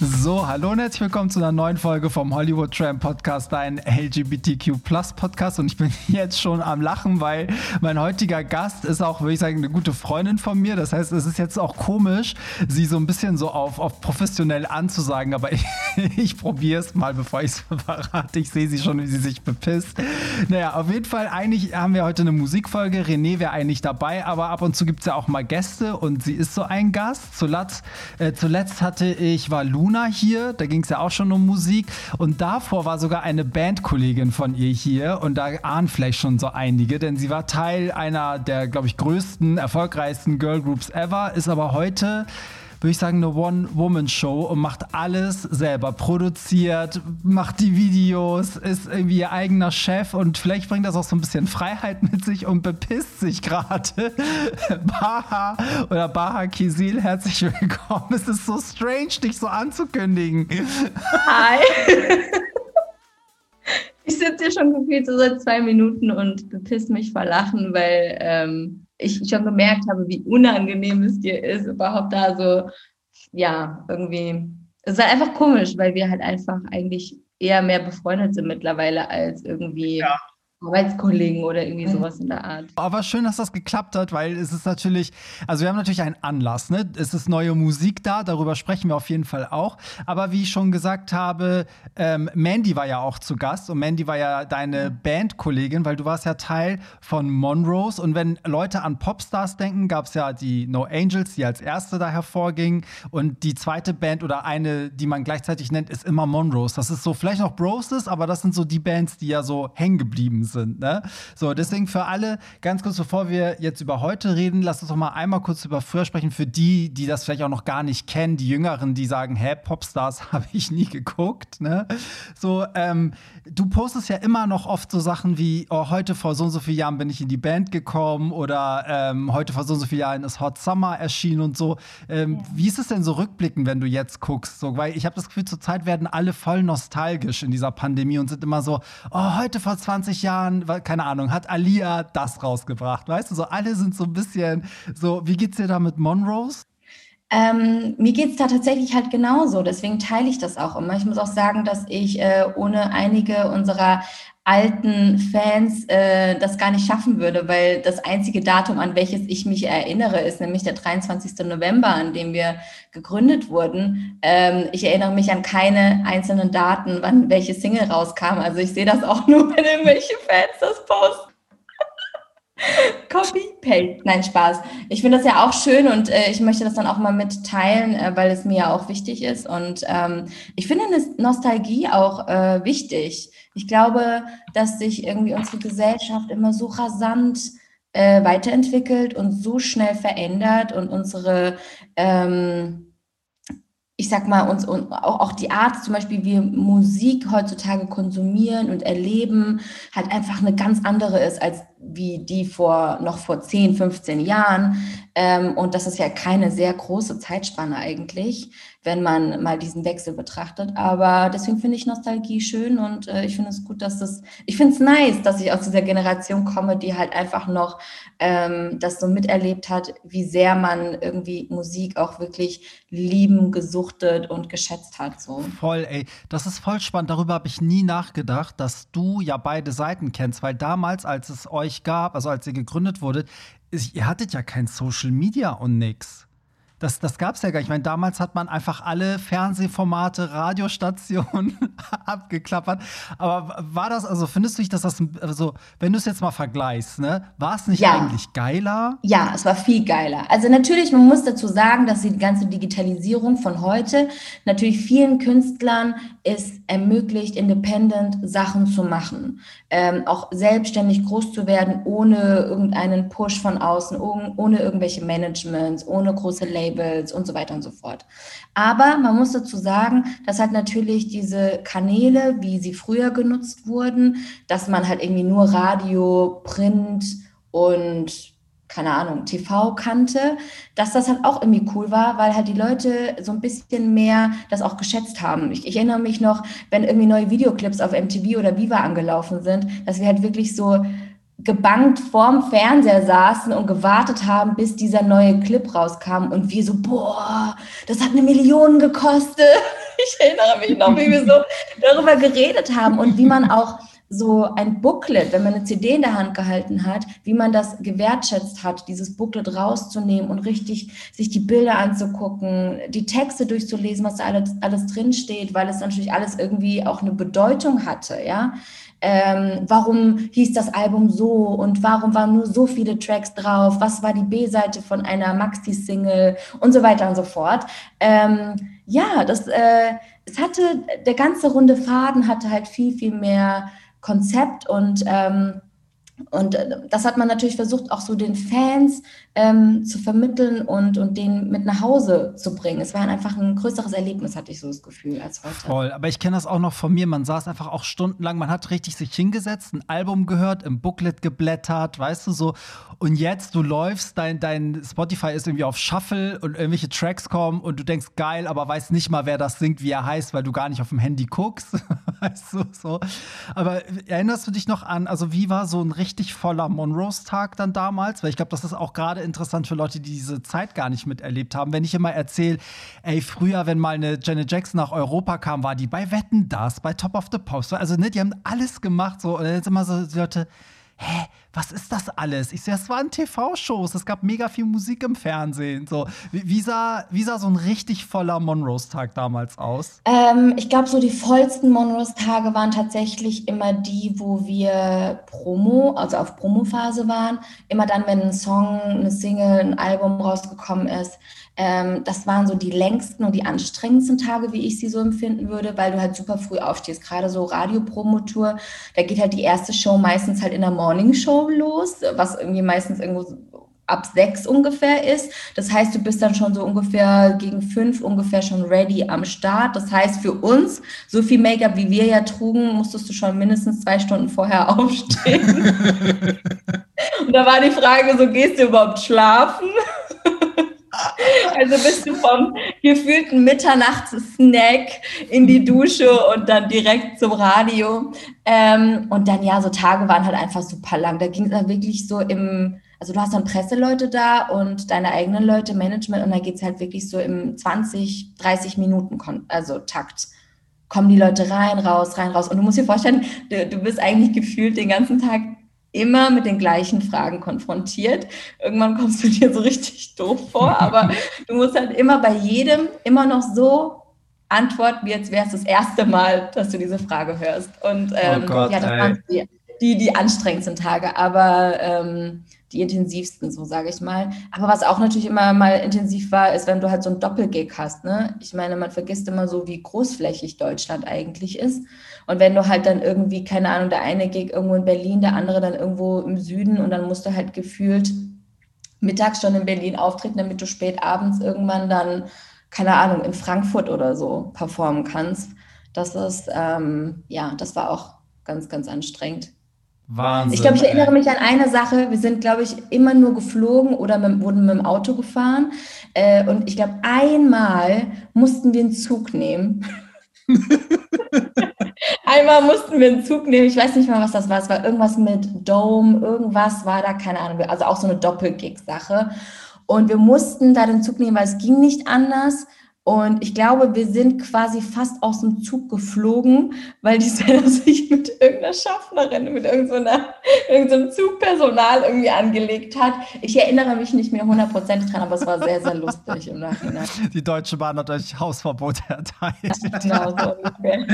So, hallo und herzlich willkommen zu einer neuen Folge vom Hollywood Tram Podcast, dein LGBTQ Podcast. Und ich bin jetzt schon am Lachen, weil mein heutiger Gast ist auch, würde ich sagen, eine gute Freundin von mir. Das heißt, es ist jetzt auch komisch, sie so ein bisschen so auf, auf professionell anzusagen, aber ich, ich probiere es mal, bevor ich es verrate. Ich sehe sie schon, wie sie sich bepisst. Naja, auf jeden Fall, eigentlich haben wir heute eine Musikfolge. René wäre eigentlich dabei, aber ab und zu gibt es ja auch mal Gäste und sie ist so ein Gast. Zuletzt, äh, zuletzt hatte ich, war Luna hier, da ging es ja auch schon um Musik. Und davor war sogar eine Bandkollegin von ihr hier. Und da ahnen vielleicht schon so einige, denn sie war Teil einer der, glaube ich, größten, erfolgreichsten Girlgroups ever, ist aber heute würde ich sagen, eine One-Woman-Show und macht alles selber. Produziert, macht die Videos, ist irgendwie ihr eigener Chef und vielleicht bringt das auch so ein bisschen Freiheit mit sich und bepisst sich gerade. Baha oder Baha Kisil, herzlich willkommen. Es ist so strange, dich so anzukündigen. Hi. Ich sitze hier schon gefühlt so seit zwei Minuten und bepisst mich vor Lachen, weil ähm, ich schon gemerkt habe, wie unangenehm es dir ist, überhaupt da so, ja, irgendwie. Es ist halt einfach komisch, weil wir halt einfach eigentlich eher mehr befreundet sind mittlerweile als irgendwie ja. Arbeitskollegen oder irgendwie sowas in der Art. Aber schön, dass das geklappt hat, weil es ist natürlich, also wir haben natürlich einen Anlass, ne? Es ist neue Musik da, darüber sprechen wir auf jeden Fall auch. Aber wie ich schon gesagt habe, ähm, Mandy war ja auch zu Gast und Mandy war ja deine mhm. Bandkollegin, weil du warst ja Teil von Monrose und wenn Leute an Popstars denken, gab es ja die No Angels, die als erste da hervorging und die zweite Band oder eine, die man gleichzeitig nennt, ist immer Monrose. Das ist so vielleicht noch Broses, aber das sind so die Bands, die ja so hängen geblieben sind sind. Ne? So, deswegen für alle, ganz kurz bevor wir jetzt über heute reden, lass uns doch mal einmal kurz über früher sprechen. Für die, die das vielleicht auch noch gar nicht kennen, die Jüngeren, die sagen, hä, Popstars habe ich nie geguckt. Ne? So, ähm, du postest ja immer noch oft so Sachen wie, oh, heute vor so und so vielen Jahren bin ich in die Band gekommen oder ähm, heute vor so und so vielen Jahren ist Hot Summer erschienen und so. Ähm, ja. Wie ist es denn so rückblickend, wenn du jetzt guckst? So, weil ich habe das Gefühl, zurzeit werden alle voll nostalgisch in dieser Pandemie und sind immer so, oh, heute vor 20 Jahren Jahren, keine Ahnung, hat Alia das rausgebracht. Weißt du, so alle sind so ein bisschen so, wie geht's dir da mit Monrose? Ähm, mir geht es da tatsächlich halt genauso, deswegen teile ich das auch immer. Ich muss auch sagen, dass ich äh, ohne einige unserer alten Fans äh, das gar nicht schaffen würde, weil das einzige Datum, an welches ich mich erinnere, ist nämlich der 23. November, an dem wir gegründet wurden. Ähm, ich erinnere mich an keine einzelnen Daten, wann welche Single rauskam. Also ich sehe das auch nur, wenn irgendwelche Fans das posten. Copy, Paste. Nein, Spaß. Ich finde das ja auch schön und äh, ich möchte das dann auch mal mitteilen, äh, weil es mir ja auch wichtig ist. Und ähm, ich finde Nostalgie auch äh, wichtig. Ich glaube, dass sich irgendwie unsere Gesellschaft immer so rasant äh, weiterentwickelt und so schnell verändert und unsere ähm, ich sag mal, uns und auch, auch die Art, zum Beispiel, wie Musik heutzutage konsumieren und erleben, halt einfach eine ganz andere ist als wie die vor noch vor 10, 15 Jahren. Ähm, und das ist ja keine sehr große Zeitspanne eigentlich, wenn man mal diesen Wechsel betrachtet. Aber deswegen finde ich Nostalgie schön und äh, ich finde es gut, dass das, ich finde es nice, dass ich aus dieser Generation komme, die halt einfach noch ähm, das so miterlebt hat, wie sehr man irgendwie Musik auch wirklich lieben, gesuchtet und geschätzt hat. So. Voll, ey. Das ist voll spannend. Darüber habe ich nie nachgedacht, dass du ja beide Seiten kennst, weil damals, als es euch gab, also als ihr gegründet wurdet, ihr hattet ja kein Social Media und nix. Das, das gab es ja gar nicht. Ich meine, damals hat man einfach alle Fernsehformate, Radiostationen abgeklappert. Aber war das, also findest du nicht, dass das, also wenn du es jetzt mal vergleichst, ne, war es nicht ja. eigentlich geiler? Ja, es war viel geiler. Also natürlich, man muss dazu sagen, dass die ganze Digitalisierung von heute natürlich vielen Künstlern es ermöglicht, independent Sachen zu machen. Ähm, auch selbstständig groß zu werden, ohne irgendeinen Push von außen, ohne irgendwelche Managements, ohne große Labels. Labels und so weiter und so fort. Aber man muss dazu sagen, dass halt natürlich diese Kanäle, wie sie früher genutzt wurden, dass man halt irgendwie nur Radio, Print und keine Ahnung, TV kannte, dass das halt auch irgendwie cool war, weil halt die Leute so ein bisschen mehr das auch geschätzt haben. Ich, ich erinnere mich noch, wenn irgendwie neue Videoclips auf MTV oder Viva angelaufen sind, dass wir halt wirklich so gebankt vorm Fernseher saßen und gewartet haben, bis dieser neue Clip rauskam und wir so, boah, das hat eine Million gekostet. Ich erinnere mich noch, wie wir so darüber geredet haben und wie man auch so ein Booklet, wenn man eine CD in der Hand gehalten hat, wie man das gewertschätzt hat, dieses Booklet rauszunehmen und richtig sich die Bilder anzugucken, die Texte durchzulesen, was da alles, alles drinsteht, weil es natürlich alles irgendwie auch eine Bedeutung hatte, ja. Ähm, warum hieß das Album so und warum waren nur so viele Tracks drauf, was war die B-Seite von einer Maxi-Single? Und so weiter und so fort. Ähm, ja, das, äh, es hatte, der ganze runde Faden hatte halt viel, viel mehr Konzept und ähm, und äh, das hat man natürlich versucht, auch so den Fans ähm, zu vermitteln und, und den mit nach Hause zu bringen. Es war einfach ein größeres Erlebnis, hatte ich so das Gefühl, als heute. Voll, aber ich kenne das auch noch von mir. Man saß einfach auch stundenlang, man hat richtig sich hingesetzt, ein Album gehört, im Booklet geblättert, weißt du so. Und jetzt, du läufst, dein, dein Spotify ist irgendwie auf Shuffle und irgendwelche Tracks kommen und du denkst, geil, aber weißt nicht mal, wer das singt, wie er heißt, weil du gar nicht auf dem Handy guckst. weißt du so. Aber erinnerst du dich noch an, also wie war so ein richtig voller Monroes-Tag dann damals? Weil ich glaube, das ist auch gerade interessant für Leute, die diese Zeit gar nicht miterlebt haben. Wenn ich immer erzähle, ey, früher, wenn mal eine Janet Jackson nach Europa kam, war die bei Wetten das, bei Top of the Post. Also, ne, die haben alles gemacht so. Und sind immer so die Leute, hä, was ist das alles? Ich sehe, es waren TV-Shows, es gab mega viel Musik im Fernsehen. So, wie, sah, wie sah so ein richtig voller Monrose-Tag damals aus? Ähm, ich glaube, so die vollsten Monrose-Tage waren tatsächlich immer die, wo wir Promo, also auf Promophase waren. Immer dann, wenn ein Song, eine Single, ein Album rausgekommen ist. Ähm, das waren so die längsten und die anstrengendsten Tage, wie ich sie so empfinden würde, weil du halt super früh aufstehst. Gerade so Radiopromotour, da geht halt die erste Show meistens halt in der Morning Show los, was irgendwie meistens irgendwo ab sechs ungefähr ist. Das heißt, du bist dann schon so ungefähr gegen fünf ungefähr schon ready am Start. Das heißt, für uns, so viel Make-up wie wir ja trugen, musstest du schon mindestens zwei Stunden vorher aufstehen. Und da war die Frage, so gehst du überhaupt schlafen? Also bist du vom gefühlten Mitternachts-Snack in die Dusche und dann direkt zum Radio. Ähm, und dann ja, so Tage waren halt einfach super lang. Da ging es dann wirklich so im, also du hast dann Presseleute da und deine eigenen Leute, Management, und da geht es halt wirklich so im 20, 30 Minuten, also Takt kommen die Leute rein, raus, rein, raus. Und du musst dir vorstellen, du, du bist eigentlich gefühlt den ganzen Tag immer mit den gleichen Fragen konfrontiert. Irgendwann kommst du dir so richtig doof vor, aber du musst halt immer bei jedem immer noch so antworten, wie jetzt wäre es das erste Mal, dass du diese Frage hörst. Und oh ähm, oh Gott, ja, das waren die, die, die anstrengendsten Tage, aber ähm, die intensivsten, so sage ich mal. Aber was auch natürlich immer mal intensiv war, ist, wenn du halt so ein Doppelgig hast. Ne? Ich meine, man vergisst immer so, wie großflächig Deutschland eigentlich ist. Und wenn du halt dann irgendwie, keine Ahnung, der eine Gig irgendwo in Berlin, der andere dann irgendwo im Süden und dann musst du halt gefühlt mittags schon in Berlin auftreten, damit du spät abends irgendwann dann, keine Ahnung, in Frankfurt oder so performen kannst. Das ist, ähm, ja, das war auch ganz, ganz anstrengend. Wahnsinn. Ich glaube, ich erinnere mich an eine Sache. Wir sind, glaube ich, immer nur geflogen oder mit, wurden mit dem Auto gefahren. Äh, und ich glaube, einmal mussten wir einen Zug nehmen. Einmal mussten wir einen Zug nehmen, ich weiß nicht mal, was das war. Es war irgendwas mit Dome, irgendwas war da, keine Ahnung, also auch so eine Doppelgig-Sache. Und wir mussten da den Zug nehmen, weil es ging nicht anders. Und ich glaube, wir sind quasi fast aus dem Zug geflogen, weil die Sender sich mit irgendeiner Schaffnerin, mit irgendeinem irgendeinem Zugpersonal irgendwie angelegt hat. Ich erinnere mich nicht mehr hundertprozentig dran, aber es war sehr, sehr lustig im Nachhinein. Die Deutsche Bahn hat euch Hausverbot erteilt. genau, so ungefähr.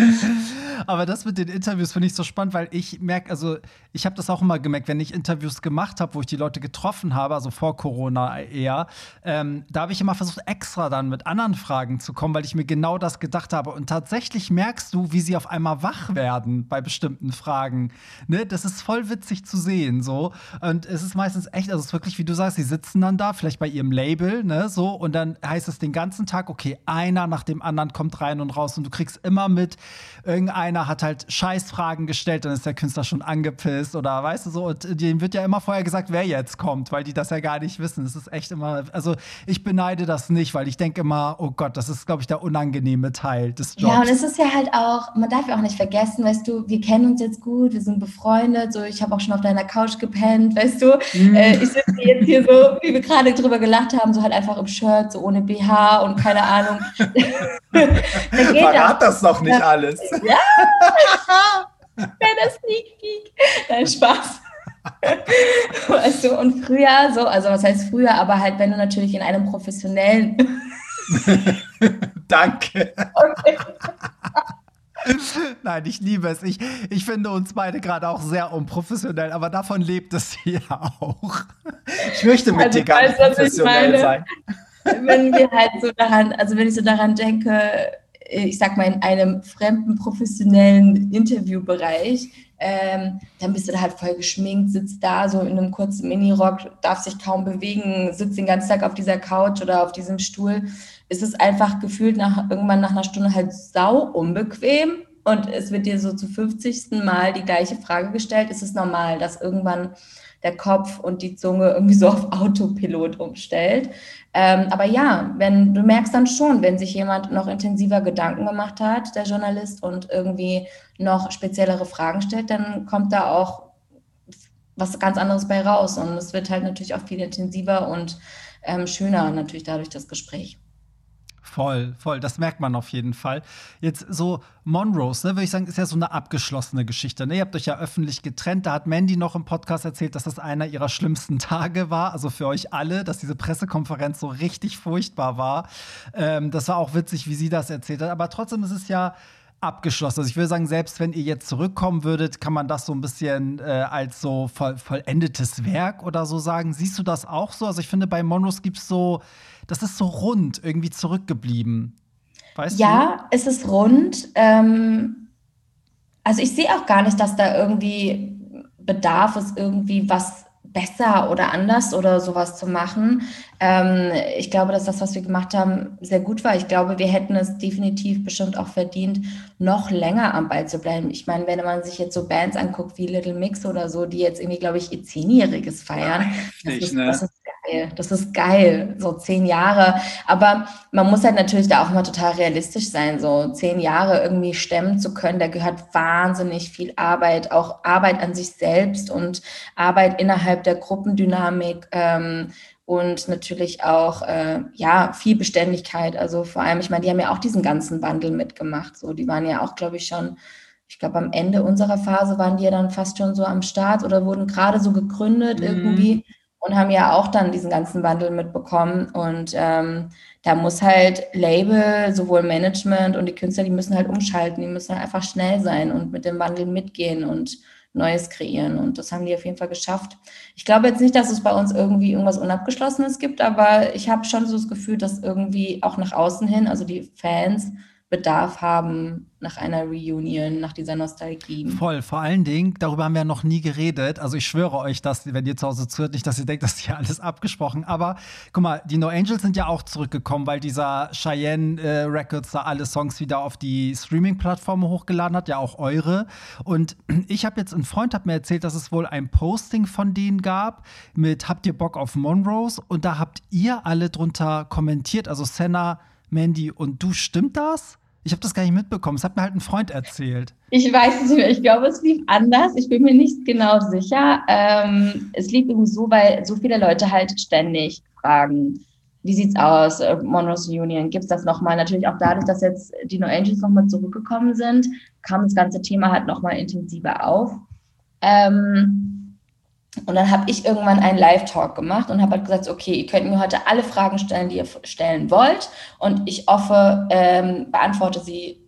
Aber das mit den Interviews finde ich so spannend, weil ich merke, also ich habe das auch immer gemerkt, wenn ich Interviews gemacht habe, wo ich die Leute getroffen habe, also vor Corona eher, ähm, da habe ich immer versucht, extra dann mit anderen Fragen zu kommen, weil ich mir genau das gedacht habe. Und tatsächlich merkst du, wie sie auf einmal wach werden bei bestimmten Fragen. Ne? Das ist voll witzig zu sehen. so. Und es ist meistens echt, also es ist wirklich, wie du sagst, sie sitzen dann da, vielleicht bei ihrem Label, ne, so, und dann heißt es den ganzen Tag, okay, einer nach dem anderen kommt rein und raus und du kriegst immer mit, irgendeiner hat halt Scheißfragen gestellt, dann ist der Künstler schon angepisst oder weißt du so, und denen wird ja immer vorher gesagt, wer jetzt kommt, weil die das ja gar nicht wissen. Es ist echt immer, also ich beneide das nicht, weil ich denke immer, oh Gott, Gott, das ist, glaube ich, der unangenehme Teil des Jobs. Ja, und es ist ja halt auch, man darf ja auch nicht vergessen, weißt du, wir kennen uns jetzt gut, wir sind befreundet, so ich habe auch schon auf deiner Couch gepennt, weißt du. Mhm. Äh, ich sitze jetzt hier so, wie wir gerade drüber gelacht haben, so halt einfach im Shirt, so ohne BH und keine Ahnung. Verrat das doch nicht alles. Ja. Kleiner Sneak Peek. Nein, Spaß. weißt du, und früher so, also was heißt früher, aber halt, wenn du natürlich in einem professionellen. Danke. Okay. Nein, ich liebe es. Ich, ich finde uns beide gerade auch sehr unprofessionell, aber davon lebt es hier auch. Ich möchte mit also, dir gar nicht professionell sein. Wenn wir halt so daran, also wenn ich so daran denke, ich sag mal, in einem fremden professionellen Interviewbereich, ähm, dann bist du da halt voll geschminkt, sitzt da so in einem kurzen Minirock, darf sich kaum bewegen, sitzt den ganzen Tag auf dieser Couch oder auf diesem Stuhl. Es ist einfach gefühlt nach, irgendwann nach einer Stunde halt sau unbequem und es wird dir so zu 50. Mal die gleiche Frage gestellt. Ist es normal, dass irgendwann der Kopf und die Zunge irgendwie so auf Autopilot umstellt. Ähm, aber ja, wenn du merkst dann schon, wenn sich jemand noch intensiver Gedanken gemacht hat, der Journalist, und irgendwie noch speziellere Fragen stellt, dann kommt da auch was ganz anderes bei raus. Und es wird halt natürlich auch viel intensiver und ähm, schöner natürlich dadurch das Gespräch. Voll, voll, das merkt man auf jeden Fall. Jetzt so Monrose, ne, würde ich sagen, ist ja so eine abgeschlossene Geschichte. Ne? Ihr habt euch ja öffentlich getrennt. Da hat Mandy noch im Podcast erzählt, dass das einer ihrer schlimmsten Tage war. Also für euch alle, dass diese Pressekonferenz so richtig furchtbar war. Ähm, das war auch witzig, wie sie das erzählt hat. Aber trotzdem ist es ja abgeschlossen. Also ich würde sagen, selbst wenn ihr jetzt zurückkommen würdet, kann man das so ein bisschen äh, als so voll, vollendetes Werk oder so sagen. Siehst du das auch so? Also ich finde, bei Monrose gibt es so das ist so rund irgendwie zurückgeblieben. Weißt ja, du? es ist rund. Ähm, also ich sehe auch gar nicht, dass da irgendwie Bedarf ist, irgendwie was besser oder anders oder sowas zu machen. Ähm, ich glaube, dass das, was wir gemacht haben, sehr gut war. Ich glaube, wir hätten es definitiv bestimmt auch verdient, noch länger am Ball zu bleiben. Ich meine, wenn man sich jetzt so Bands anguckt wie Little Mix oder so, die jetzt irgendwie, glaube ich, ihr Zehnjähriges feiern, das, ist, ne? das ist geil. Das ist geil, so zehn Jahre. Aber man muss halt natürlich da auch immer total realistisch sein. So zehn Jahre irgendwie stemmen zu können, da gehört wahnsinnig viel Arbeit, auch Arbeit an sich selbst und Arbeit innerhalb der Gruppendynamik. Ähm, und natürlich auch äh, ja viel Beständigkeit. Also vor allem, ich meine, die haben ja auch diesen ganzen Wandel mitgemacht. So, die waren ja auch, glaube ich, schon, ich glaube, am Ende unserer Phase waren die ja dann fast schon so am Start oder wurden gerade so gegründet mhm. irgendwie und haben ja auch dann diesen ganzen Wandel mitbekommen. Und ähm, da muss halt Label, sowohl Management und die Künstler, die müssen halt umschalten, die müssen halt einfach schnell sein und mit dem Wandel mitgehen und Neues kreieren. Und das haben die auf jeden Fall geschafft. Ich glaube jetzt nicht, dass es bei uns irgendwie irgendwas Unabgeschlossenes gibt, aber ich habe schon so das Gefühl, dass irgendwie auch nach außen hin, also die Fans, Bedarf haben nach einer Reunion, nach dieser Nostalgie. Voll, vor allen Dingen, darüber haben wir noch nie geredet. Also ich schwöre euch, dass, wenn ihr zu Hause zuhört, nicht, dass ihr denkt, das ist hier alles abgesprochen. Aber guck mal, die No Angels sind ja auch zurückgekommen, weil dieser Cheyenne äh, Records da alle Songs wieder auf die Streaming-Plattformen hochgeladen hat, ja auch eure. Und ich habe jetzt, ein Freund hat mir erzählt, dass es wohl ein Posting von denen gab mit Habt ihr Bock auf Monrose? Und da habt ihr alle drunter kommentiert, also Senna, Mandy und du, stimmt das? Ich habe das gar nicht mitbekommen. Es hat mir halt ein Freund erzählt. Ich weiß es nicht mehr. Ich glaube, es lief anders. Ich bin mir nicht genau sicher. Ähm, es lief irgendwie so, weil so viele Leute halt ständig fragen, wie sieht's aus, äh, Monroe's Union, gibt es das nochmal? Natürlich auch dadurch, dass jetzt die No Angels nochmal zurückgekommen sind, kam das ganze Thema halt nochmal intensiver auf. Ähm, und dann habe ich irgendwann einen Live-Talk gemacht und habe halt gesagt, okay, ihr könnt mir heute alle Fragen stellen, die ihr stellen wollt. Und ich hoffe, ähm, beantworte sie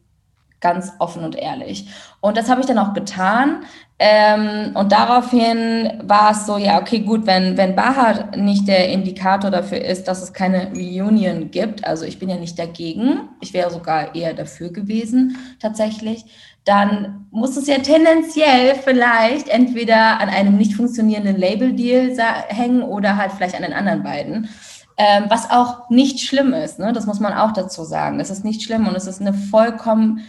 ganz offen und ehrlich. Und das habe ich dann auch getan. Ähm, und daraufhin war es so, ja, okay, gut, wenn, wenn Baha nicht der Indikator dafür ist, dass es keine Reunion gibt, also ich bin ja nicht dagegen, ich wäre sogar eher dafür gewesen, tatsächlich, dann muss es ja tendenziell vielleicht entweder an einem nicht funktionierenden Label-Deal hängen oder halt vielleicht an den anderen beiden. Ähm, was auch nicht schlimm ist, ne? das muss man auch dazu sagen. Es ist nicht schlimm und es ist eine vollkommen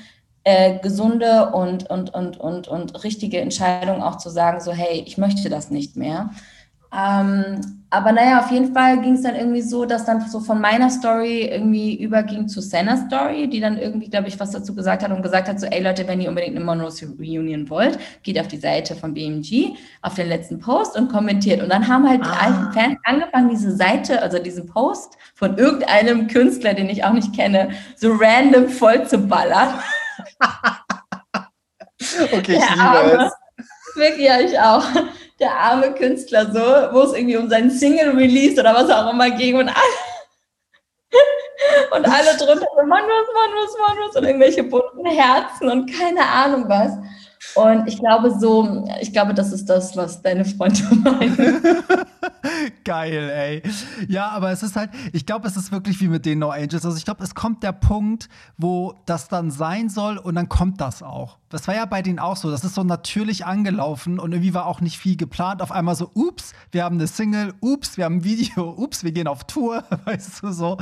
äh, gesunde und, und, und, und, und richtige Entscheidung auch zu sagen, so hey, ich möchte das nicht mehr. Ähm, aber naja, auf jeden Fall ging es dann irgendwie so, dass dann so von meiner Story irgendwie überging zu Senna's Story, die dann irgendwie, glaube ich, was dazu gesagt hat und gesagt hat, so, ey Leute, wenn ihr unbedingt eine Monroe's Reunion wollt, geht auf die Seite von BMG, auf den letzten Post und kommentiert. Und dann haben halt ah. die alten Fans angefangen, diese Seite, also diesen Post von irgendeinem Künstler, den ich auch nicht kenne, so random voll zu ballern. okay, ich liebe es. Wirklich, ja, ich auch der arme Künstler so, wo es irgendwie um seinen Single-Release oder was auch immer ging und alle, und alle drunter so Manus, Manus, Manus und irgendwelche bunten Herzen und keine Ahnung was. Und ich glaube so, ich glaube, das ist das, was deine Freunde meinen. Geil, ey. Ja, aber es ist halt, ich glaube, es ist wirklich wie mit den No Angels. Also ich glaube, es kommt der Punkt, wo das dann sein soll und dann kommt das auch. Das war ja bei denen auch so. Das ist so natürlich angelaufen und irgendwie war auch nicht viel geplant. Auf einmal so, ups, wir haben eine Single, ups, wir haben ein Video, ups, wir gehen auf Tour, weißt du so.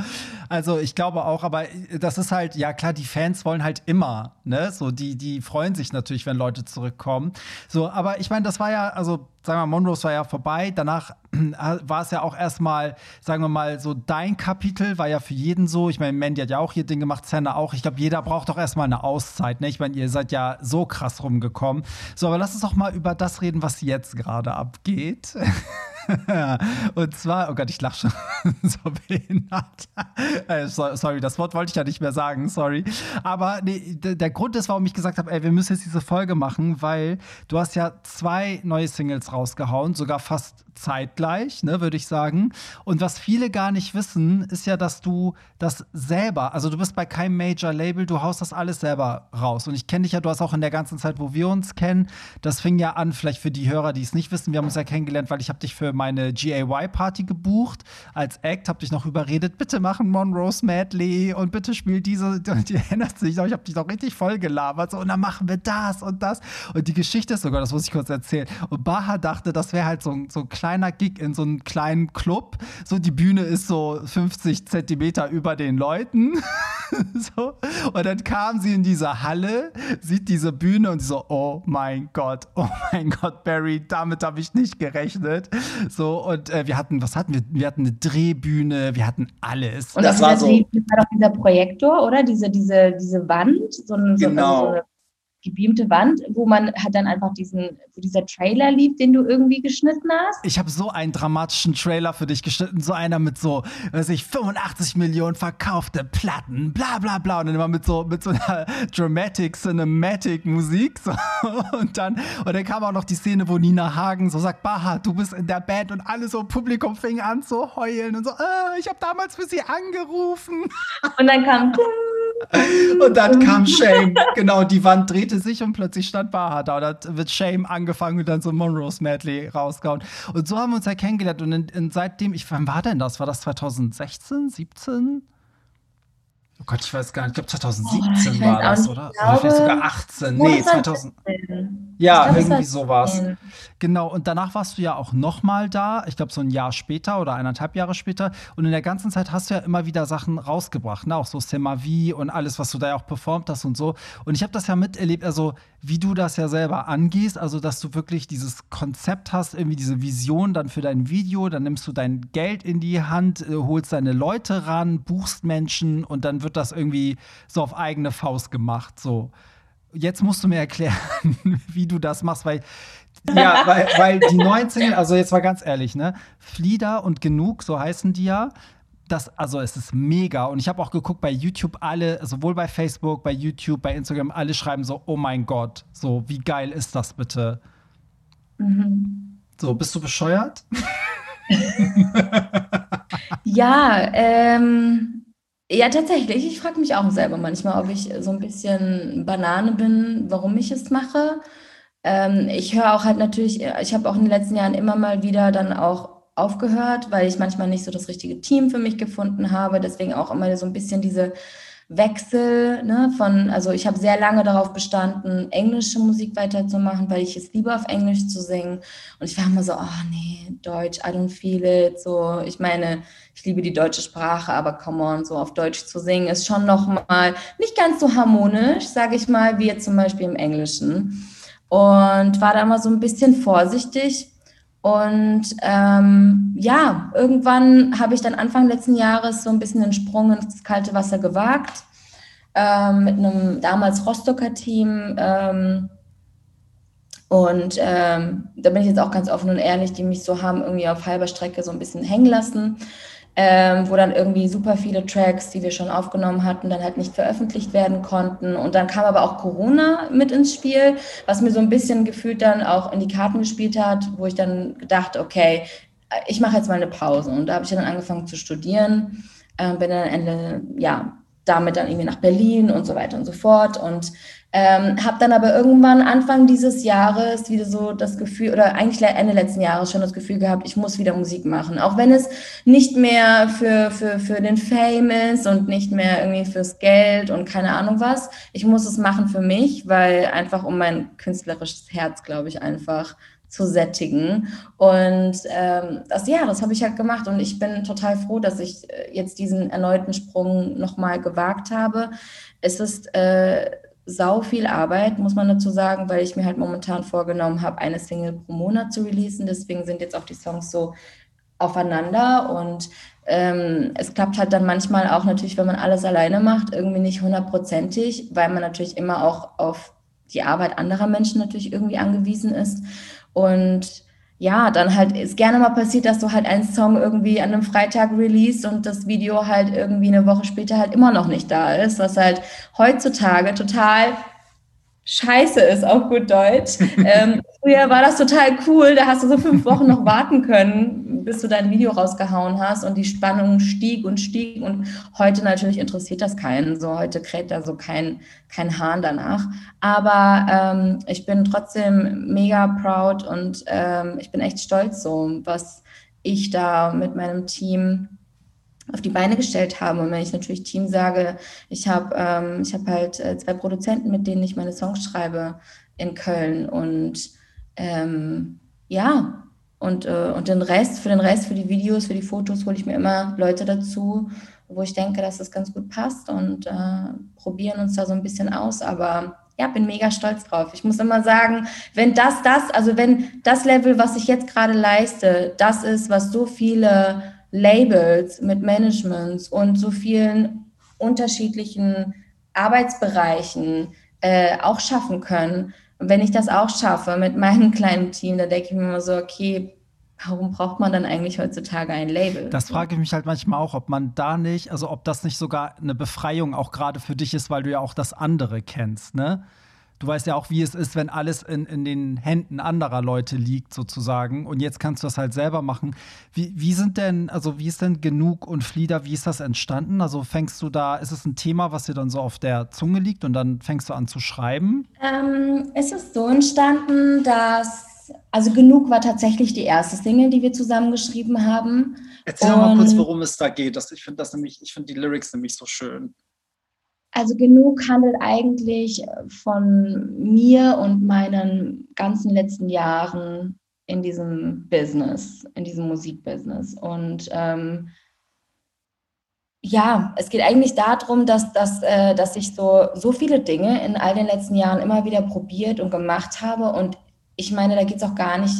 Also ich glaube auch, aber das ist halt, ja klar, die Fans wollen halt immer, ne? So, die, die freuen sich natürlich, wenn Leute zurückkommen. So, aber ich meine, das war ja, also sagen wir mal, Monrose war ja vorbei. Danach war es ja auch erstmal, sagen wir mal, so dein Kapitel war ja für jeden so. Ich meine, Mandy hat ja auch ihr Ding gemacht, Senna auch. Ich glaube, jeder braucht doch erstmal eine Auszeit. Ne? Ich meine, ihr seid ja so krass rumgekommen. So, aber lass uns doch mal über das reden, was jetzt gerade abgeht. und zwar, oh Gott, ich lache schon so behindert. Äh, sorry, das Wort wollte ich ja nicht mehr sagen, sorry. Aber nee, der Grund ist, warum ich gesagt habe, ey, wir müssen jetzt diese Folge machen, weil du hast ja zwei neue Singles rausgehauen, sogar fast zeitgleich, ne, würde ich sagen. Und was viele gar nicht wissen, ist ja, dass du das selber, also du bist bei keinem Major-Label, du haust das alles selber raus. Und ich kenne dich ja, du hast auch in der ganzen Zeit, wo wir uns kennen, das fing ja an, vielleicht für die Hörer, die es nicht wissen, wir haben uns ja kennengelernt, weil ich habe dich für meine GAY-Party gebucht als Act, habe dich noch überredet, bitte machen Monroe's Medley und bitte spiel diese, und die erinnert sich noch, ich habe dich noch richtig voll gelabert, so, und dann machen wir das und das. Und die Geschichte ist sogar, das muss ich kurz erzählen. Und Baha dachte, das wäre halt so, so ein kleiner Gig in so einem kleinen Club. So, die Bühne ist so 50 Zentimeter über den Leuten. so. Und dann kam sie in diese Halle, sieht diese Bühne und so, oh mein Gott, oh mein Gott, Barry, damit habe ich nicht gerechnet. So, und äh, wir hatten, was hatten wir? Wir hatten eine Drehbühne, wir hatten alles. Und das war so. Das war doch dieser Projektor, oder? Diese, diese, diese Wand, so, eine, genau. so eine gebeamte Wand, wo man hat dann einfach diesen, wo dieser Trailer lief, den du irgendwie geschnitten hast. Ich habe so einen dramatischen Trailer für dich geschnitten, so einer mit so, weiß ich, 85 Millionen verkaufte Platten, bla bla bla. Und dann immer mit so, mit so einer Dramatic, Cinematic Musik. So. Und dann, und dann kam auch noch die Szene, wo Nina Hagen so sagt, Baha, du bist in der Band und alle so Publikum fing an zu heulen und so, ah, ich habe damals für sie angerufen. Und dann kam und dann kam Shame. Genau, die Wand drehte sich und plötzlich stand Baha da. Und dann wird Shame angefangen und dann so Monroe's Medley rausgehauen. Und so haben wir uns ja kennengelernt. Und in, in seitdem, ich, wann war denn das? War das 2016, 17? Oh Gott, ich weiß gar nicht. Ich glaube 2017 oh, war das, oder? Glaube, oder vielleicht sogar 18. Nee, 2000. Ja, glaub, irgendwie sowas. Genau, und danach warst du ja auch noch mal da. Ich glaube, so ein Jahr später oder eineinhalb Jahre später. Und in der ganzen Zeit hast du ja immer wieder Sachen rausgebracht. Ne? Auch so Semavi und alles, was du da ja auch performt hast und so. Und ich habe das ja miterlebt, also wie du das ja selber angehst. Also, dass du wirklich dieses Konzept hast, irgendwie diese Vision dann für dein Video. Dann nimmst du dein Geld in die Hand, äh, holst deine Leute ran, buchst Menschen und dann wird das irgendwie so auf eigene Faust gemacht. So. Jetzt musst du mir erklären, wie du das machst, weil ja, weil, weil die neuen Single, also jetzt mal ganz ehrlich, ne? Flieder und Genug, so heißen die ja. Das, also es ist mega. Und ich habe auch geguckt bei YouTube, alle, sowohl bei Facebook, bei YouTube, bei Instagram, alle schreiben so, oh mein Gott, so, wie geil ist das bitte? Mhm. So, bist du bescheuert? ja, ähm, ja, tatsächlich. Ich frage mich auch selber manchmal, ob ich so ein bisschen Banane bin, warum ich es mache. Ähm, ich höre auch halt natürlich, ich habe auch in den letzten Jahren immer mal wieder dann auch aufgehört, weil ich manchmal nicht so das richtige Team für mich gefunden habe. Deswegen auch immer so ein bisschen diese Wechsel ne, von, also ich habe sehr lange darauf bestanden, englische Musik weiterzumachen, weil ich es liebe, auf Englisch zu singen. Und ich war immer so, oh nee, Deutsch, I don't feel it. So, ich meine, ich liebe die deutsche Sprache, aber come on, so auf Deutsch zu singen ist schon nochmal nicht ganz so harmonisch, sage ich mal, wie jetzt zum Beispiel im Englischen. Und war da immer so ein bisschen vorsichtig. Und ähm, ja, irgendwann habe ich dann Anfang letzten Jahres so ein bisschen den Sprung ins kalte Wasser gewagt ähm, mit einem damals Rostocker Team. Ähm, und ähm, da bin ich jetzt auch ganz offen und ehrlich, die mich so haben irgendwie auf halber Strecke so ein bisschen hängen lassen, ähm, wo dann irgendwie super viele Tracks, die wir schon aufgenommen hatten, dann halt nicht veröffentlicht werden konnten. Und dann kam aber auch Corona mit ins Spiel, was mir so ein bisschen gefühlt dann auch in die Karten gespielt hat, wo ich dann gedacht, okay, ich mache jetzt mal eine Pause. Und da habe ich dann angefangen zu studieren, äh, bin dann Ende, ja, damit dann irgendwie nach Berlin und so weiter und so fort. Und ähm, habe dann aber irgendwann Anfang dieses Jahres wieder so das Gefühl, oder eigentlich Ende letzten Jahres schon das Gefühl gehabt, ich muss wieder Musik machen. Auch wenn es nicht mehr für, für, für den Fame ist und nicht mehr irgendwie fürs Geld und keine Ahnung was. Ich muss es machen für mich, weil einfach um mein künstlerisches Herz, glaube ich, einfach zu sättigen. Und ähm, das, ja, das habe ich halt gemacht und ich bin total froh, dass ich äh, jetzt diesen erneuten Sprung nochmal gewagt habe. Es ist äh, sau viel Arbeit, muss man dazu sagen, weil ich mir halt momentan vorgenommen habe, eine Single pro Monat zu releasen. Deswegen sind jetzt auch die Songs so aufeinander und ähm, es klappt halt dann manchmal auch natürlich, wenn man alles alleine macht, irgendwie nicht hundertprozentig, weil man natürlich immer auch auf die Arbeit anderer Menschen natürlich irgendwie angewiesen ist. Und ja, dann halt ist gerne mal passiert, dass du halt einen Song irgendwie an einem Freitag release und das Video halt irgendwie eine Woche später halt immer noch nicht da ist, was halt heutzutage total scheiße ist, auf gut Deutsch. ähm, früher war das total cool, da hast du so fünf Wochen noch warten können, bis du dein Video rausgehauen hast und die Spannung stieg und stieg. Und heute natürlich interessiert das keinen, so heute kräht da so kein, kein Hahn danach, aber ähm, ich bin trotzdem mega proud und ähm, ich bin echt stolz so, was ich da mit meinem Team auf die Beine gestellt haben. Und wenn ich natürlich Team sage, ich habe ähm, ich hab halt äh, zwei Produzenten, mit denen ich meine Songs schreibe in Köln. Und ähm, ja, und, äh, und den Rest, für den Rest, für die Videos, für die Fotos hole ich mir immer Leute dazu, wo ich denke, dass das ganz gut passt und äh, probieren uns da so ein bisschen aus. Aber ja, bin mega stolz drauf. Ich muss immer sagen, wenn das, das, also wenn das Level, was ich jetzt gerade leiste, das ist, was so viele Labels, mit Managements und so vielen unterschiedlichen Arbeitsbereichen äh, auch schaffen können. Und wenn ich das auch schaffe mit meinem kleinen Team, dann denke ich mir immer so, okay, warum braucht man dann eigentlich heutzutage ein Label? Das frage ich mich halt manchmal auch, ob man da nicht, also ob das nicht sogar eine Befreiung auch gerade für dich ist, weil du ja auch das andere kennst, ne? Du weißt ja auch, wie es ist, wenn alles in, in den Händen anderer Leute liegt, sozusagen. Und jetzt kannst du das halt selber machen. Wie, wie sind denn, also wie ist denn genug und Flieder, wie ist das entstanden? Also fängst du da, ist es ein Thema, was dir dann so auf der Zunge liegt und dann fängst du an zu schreiben? Ähm, es ist so entstanden, dass, also genug war tatsächlich die erste Single, die wir zusammengeschrieben haben. Erzähl und, mal kurz, worum es da geht. Das, ich finde das nämlich, ich finde die Lyrics nämlich so schön. Also genug handelt eigentlich von mir und meinen ganzen letzten Jahren in diesem Business, in diesem Musikbusiness. Und ähm, ja, es geht eigentlich darum, dass, dass, äh, dass ich so, so viele Dinge in all den letzten Jahren immer wieder probiert und gemacht habe. Und ich meine, da geht es auch gar nicht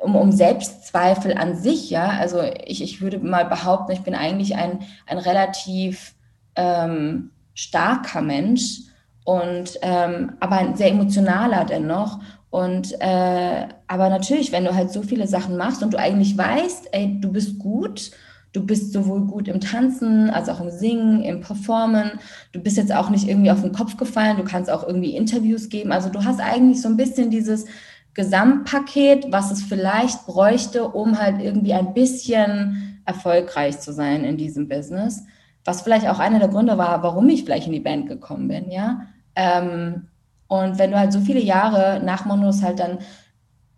um, um Selbstzweifel an sich. Ja, also ich, ich würde mal behaupten, ich bin eigentlich ein, ein relativ ähm, starker Mensch und ähm, aber ein sehr emotionaler dennoch. Und äh, aber natürlich, wenn du halt so viele Sachen machst und du eigentlich weißt, ey, du bist gut, du bist sowohl gut im Tanzen als auch im Singen, im Performen. Du bist jetzt auch nicht irgendwie auf den Kopf gefallen, du kannst auch irgendwie Interviews geben. Also du hast eigentlich so ein bisschen dieses Gesamtpaket, was es vielleicht bräuchte, um halt irgendwie ein bisschen erfolgreich zu sein in diesem Business was vielleicht auch einer der Gründe war, warum ich vielleicht in die Band gekommen bin, ja. Ähm, und wenn du halt so viele Jahre nach Monos halt dann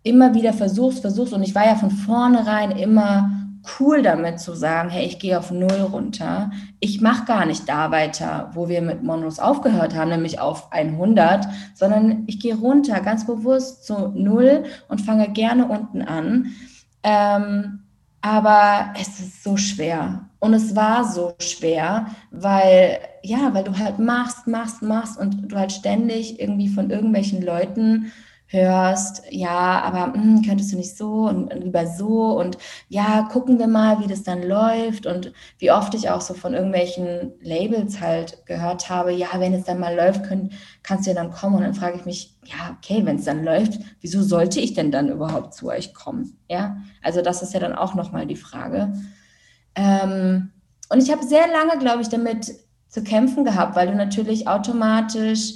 immer wieder versuchst, versuchst, und ich war ja von vornherein immer cool damit zu sagen, hey, ich gehe auf Null runter. Ich mache gar nicht da weiter, wo wir mit Monos aufgehört haben, nämlich auf 100, sondern ich gehe runter ganz bewusst zu Null und fange gerne unten an. Ähm, aber es ist so schwer. Und es war so schwer, weil, ja, weil du halt machst, machst, machst und du halt ständig irgendwie von irgendwelchen Leuten hörst, ja, aber mh, hm, könntest du nicht so und, lieber so und ja, gucken wir mal, wie das dann läuft und wie oft ich auch so von irgendwelchen Labels halt gehört habe, ja, wenn es dann mal läuft, können, kannst du ja dann kommen und dann frage ich mich, ja, okay, wenn es dann läuft, wieso sollte ich denn dann überhaupt zu euch kommen? Ja, also das ist ja dann auch nochmal die Frage. Ähm, und ich habe sehr lange, glaube ich, damit zu kämpfen gehabt, weil du natürlich automatisch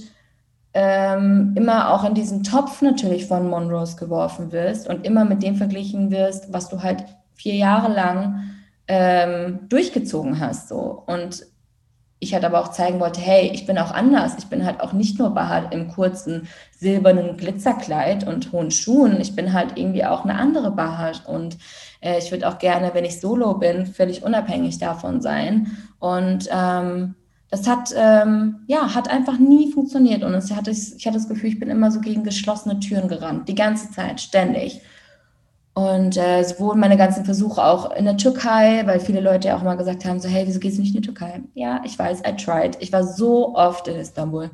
ähm, immer auch in diesen Topf natürlich von Monrose geworfen wirst und immer mit dem verglichen wirst, was du halt vier Jahre lang ähm, durchgezogen hast. So. Und ich halt aber auch zeigen wollte, hey, ich bin auch anders. Ich bin halt auch nicht nur behaart im kurzen silbernen Glitzerkleid und hohen Schuhen. Ich bin halt irgendwie auch eine andere Bahat. Und äh, ich würde auch gerne, wenn ich solo bin, völlig unabhängig davon sein. Und ähm, das hat, ähm, ja, hat einfach nie funktioniert. Und es hatte, ich hatte das Gefühl, ich bin immer so gegen geschlossene Türen gerannt, die ganze Zeit, ständig. Und äh, sowohl meine ganzen Versuche auch in der Türkei, weil viele Leute ja auch mal gesagt haben, so, hey, wieso gehst du nicht in die Türkei? Ja, ich weiß, I tried. Ich war so oft in Istanbul.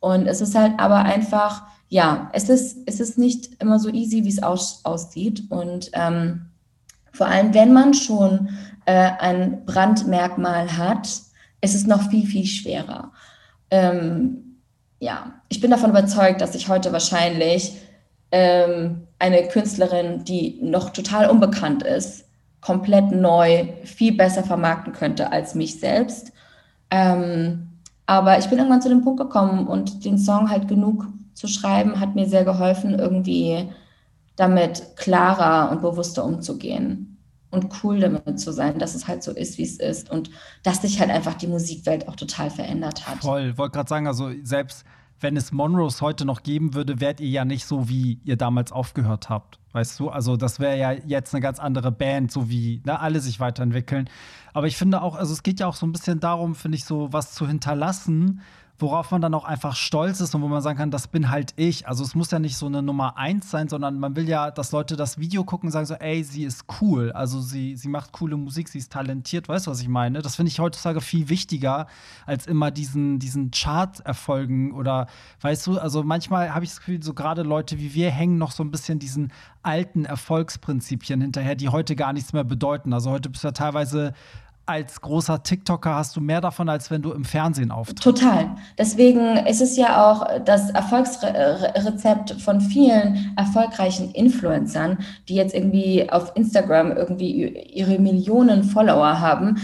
Und es ist halt aber einfach, ja, es ist, es ist nicht immer so easy, wie es aus, aussieht. Und ähm, vor allem, wenn man schon äh, ein Brandmerkmal hat, ist es noch viel, viel schwerer. Ähm, ja, ich bin davon überzeugt, dass ich heute wahrscheinlich ähm, eine Künstlerin, die noch total unbekannt ist, komplett neu, viel besser vermarkten könnte als mich selbst. Ähm, aber ich bin irgendwann zu dem Punkt gekommen und den Song halt genug zu schreiben, hat mir sehr geholfen, irgendwie damit klarer und bewusster umzugehen und cool damit zu sein, dass es halt so ist, wie es ist und dass sich halt einfach die Musikwelt auch total verändert hat. Voll, wollte gerade sagen, also selbst wenn es Monrose heute noch geben würde, wärt ihr ja nicht so, wie ihr damals aufgehört habt. Weißt du? Also, das wäre ja jetzt eine ganz andere Band, so wie ne, alle sich weiterentwickeln. Aber ich finde auch, also es geht ja auch so ein bisschen darum, finde ich, so was zu hinterlassen worauf man dann auch einfach stolz ist und wo man sagen kann, das bin halt ich. Also es muss ja nicht so eine Nummer eins sein, sondern man will ja, dass Leute das Video gucken und sagen so, ey, sie ist cool. Also sie, sie macht coole Musik, sie ist talentiert, weißt du, was ich meine? Das finde ich heutzutage viel wichtiger, als immer diesen, diesen Chart-Erfolgen oder, weißt du, also manchmal habe ich das Gefühl, so gerade Leute wie wir hängen noch so ein bisschen diesen alten Erfolgsprinzipien hinterher, die heute gar nichts mehr bedeuten. Also heute bist du ja teilweise als großer TikToker hast du mehr davon, als wenn du im Fernsehen auftrittst. Total. Deswegen ist es ja auch das Erfolgsrezept von vielen erfolgreichen Influencern, die jetzt irgendwie auf Instagram irgendwie ihre Millionen Follower haben,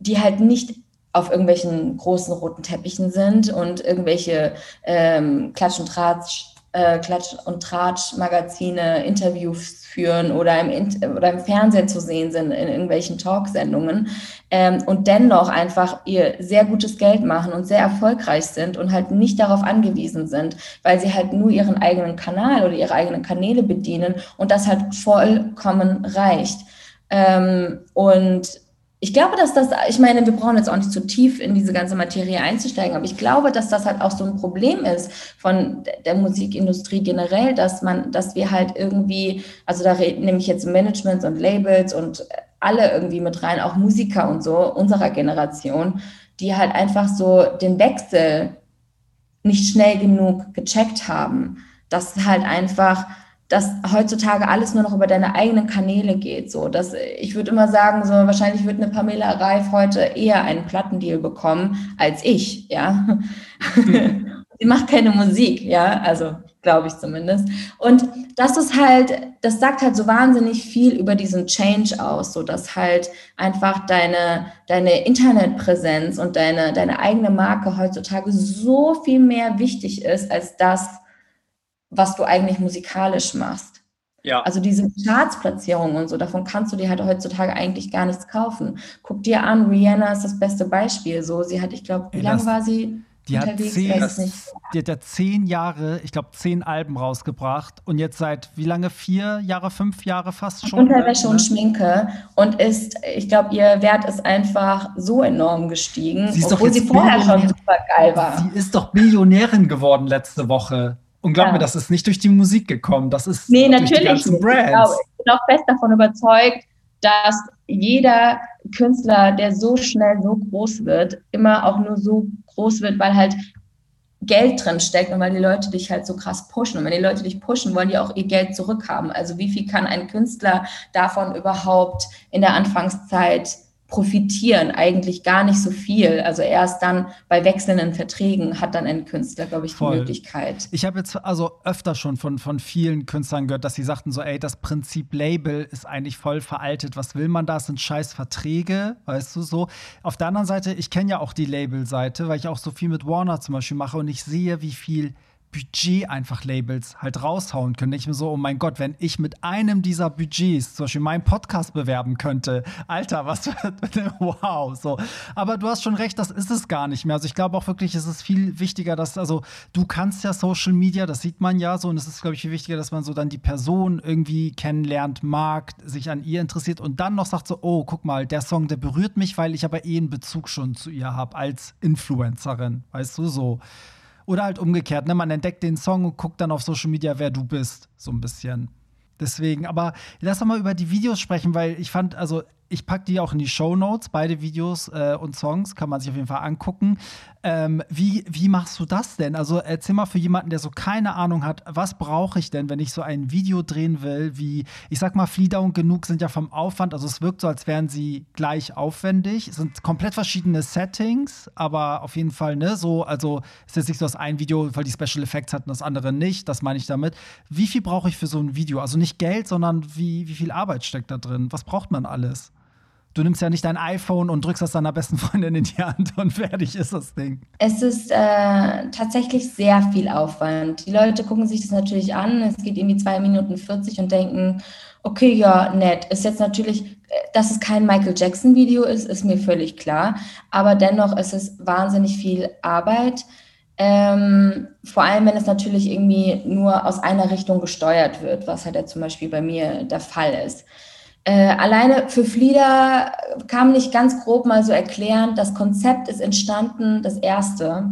die halt nicht auf irgendwelchen großen roten Teppichen sind und irgendwelche ähm, Klatsch und Tratsch äh, Klatsch- und Tratsch-Magazine Interviews führen oder im, oder im Fernsehen zu sehen sind, in irgendwelchen Talksendungen ähm, und dennoch einfach ihr sehr gutes Geld machen und sehr erfolgreich sind und halt nicht darauf angewiesen sind, weil sie halt nur ihren eigenen Kanal oder ihre eigenen Kanäle bedienen und das halt vollkommen reicht. Ähm, und ich glaube, dass das, ich meine, wir brauchen jetzt auch nicht zu tief in diese ganze Materie einzusteigen, aber ich glaube, dass das halt auch so ein Problem ist von der Musikindustrie generell, dass man, dass wir halt irgendwie, also da nehme ich jetzt Managements und Labels und alle irgendwie mit rein, auch Musiker und so unserer Generation, die halt einfach so den Wechsel nicht schnell genug gecheckt haben, dass halt einfach dass heutzutage alles nur noch über deine eigenen Kanäle geht. So, dass ich würde immer sagen, so wahrscheinlich wird eine Pamela Reif heute eher einen Plattendeal bekommen als ich, ja. Sie macht keine Musik, ja, also glaube ich zumindest. Und das ist halt, das sagt halt so wahnsinnig viel über diesen Change aus, so dass halt einfach deine, deine Internetpräsenz und deine, deine eigene Marke heutzutage so viel mehr wichtig ist als das, was du eigentlich musikalisch machst. Ja. Also diese Chartsplatzierung und so, davon kannst du dir halt heutzutage eigentlich gar nichts kaufen. Guck dir an, Rihanna ist das beste Beispiel. So, sie hat, ich glaube, wie lange war sie? Die hat, zehn, die hat ja zehn Jahre, ich glaube, zehn Alben rausgebracht und jetzt seit wie lange? Vier Jahre, fünf Jahre fast schon? Unterwäsche ne? und Schminke und ist, ich glaube, ihr Wert ist einfach so enorm gestiegen, sie obwohl sie vorher schon super geil war. Sie ist doch Millionärin geworden letzte Woche. Und glaub ja. mir, das ist nicht durch die Musik gekommen, das ist nee, durch natürlich die ganzen. Brands. Ich, glaube, ich bin auch fest davon überzeugt, dass jeder Künstler, der so schnell so groß wird, immer auch nur so groß wird, weil halt Geld drin steckt und weil die Leute dich halt so krass pushen. Und wenn die Leute dich pushen, wollen die auch ihr Geld zurückhaben. Also wie viel kann ein Künstler davon überhaupt in der Anfangszeit profitieren eigentlich gar nicht so viel. Also erst dann bei wechselnden Verträgen hat dann ein Künstler, glaube ich, Voll. die Möglichkeit. Ich habe jetzt also öfter schon von, von vielen Künstlern gehört, dass sie sagten so, ey, das Prinzip Label ist eigentlich voll veraltet. Was will man da? Das sind scheiß Verträge, weißt du so. Auf der anderen Seite, ich kenne ja auch die Label-Seite, weil ich auch so viel mit Warner zum Beispiel mache und ich sehe, wie viel Budget einfach Labels halt raushauen können. Ich mir so, oh mein Gott, wenn ich mit einem dieser Budgets zum Beispiel meinen Podcast bewerben könnte, Alter, was wow, so. Aber du hast schon recht, das ist es gar nicht mehr. Also ich glaube auch wirklich, es ist viel wichtiger, dass, also du kannst ja Social Media, das sieht man ja so, und es ist, glaube ich, viel wichtiger, dass man so dann die Person irgendwie kennenlernt, mag, sich an ihr interessiert und dann noch sagt so, oh, guck mal, der Song, der berührt mich, weil ich aber eh einen Bezug schon zu ihr habe als Influencerin, weißt du, so. Oder halt umgekehrt, ne? Man entdeckt den Song und guckt dann auf Social Media, wer du bist. So ein bisschen. Deswegen, aber lass doch mal über die Videos sprechen, weil ich fand, also ich packe die auch in die Show Notes, beide Videos äh, und Songs, kann man sich auf jeden Fall angucken. Ähm, wie, wie machst du das denn? Also erzähl mal für jemanden, der so keine Ahnung hat, was brauche ich denn, wenn ich so ein Video drehen will, wie, ich sag mal, Flieder und Genug sind ja vom Aufwand, also es wirkt so, als wären sie gleich aufwendig. Es sind komplett verschiedene Settings, aber auf jeden Fall, ne, so, also es ist jetzt nicht so, dass ein Video, weil die Special Effects hatten, das andere nicht, das meine ich damit. Wie viel brauche ich für so ein Video? Also nicht Geld, sondern wie, wie viel Arbeit steckt da drin? Was braucht man alles? Du nimmst ja nicht dein iPhone und drückst das deiner besten Freundin in die Hand und fertig ist das Ding. Es ist äh, tatsächlich sehr viel Aufwand. Die Leute gucken sich das natürlich an. Es geht irgendwie zwei Minuten 40 und denken, okay, ja, nett. Ist jetzt natürlich, äh, dass es kein Michael Jackson-Video ist, ist mir völlig klar. Aber dennoch ist es wahnsinnig viel Arbeit. Ähm, vor allem, wenn es natürlich irgendwie nur aus einer Richtung gesteuert wird, was halt ja zum Beispiel bei mir der Fall ist. Äh, alleine für Flieder kam nicht ganz grob mal so erklären, das Konzept ist entstanden, das erste,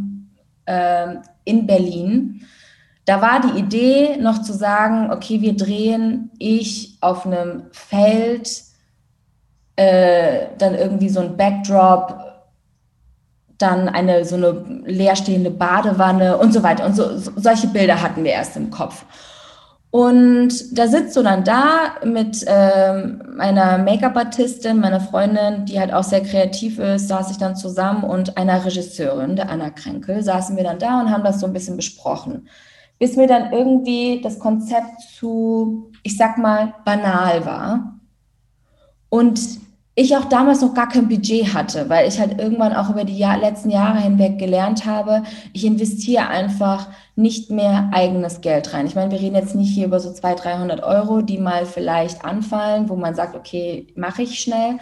äh, in Berlin. Da war die Idee noch zu sagen, okay, wir drehen ich auf einem Feld, äh, dann irgendwie so ein Backdrop, dann eine so eine leerstehende Badewanne und so weiter. Und so, so solche Bilder hatten wir erst im Kopf. Und da sitzt du dann da mit ähm, meiner Make-up-Artistin, meiner Freundin, die halt auch sehr kreativ ist, saß ich dann zusammen und einer Regisseurin, der Anna Kränkel, saßen wir dann da und haben das so ein bisschen besprochen. Bis mir dann irgendwie das Konzept zu, ich sag mal, banal war. Und ich auch damals noch gar kein Budget hatte, weil ich halt irgendwann auch über die Jahr, letzten Jahre hinweg gelernt habe, ich investiere einfach nicht mehr eigenes Geld rein. Ich meine, wir reden jetzt nicht hier über so 200, 300 Euro, die mal vielleicht anfallen, wo man sagt, okay, mache ich schnell,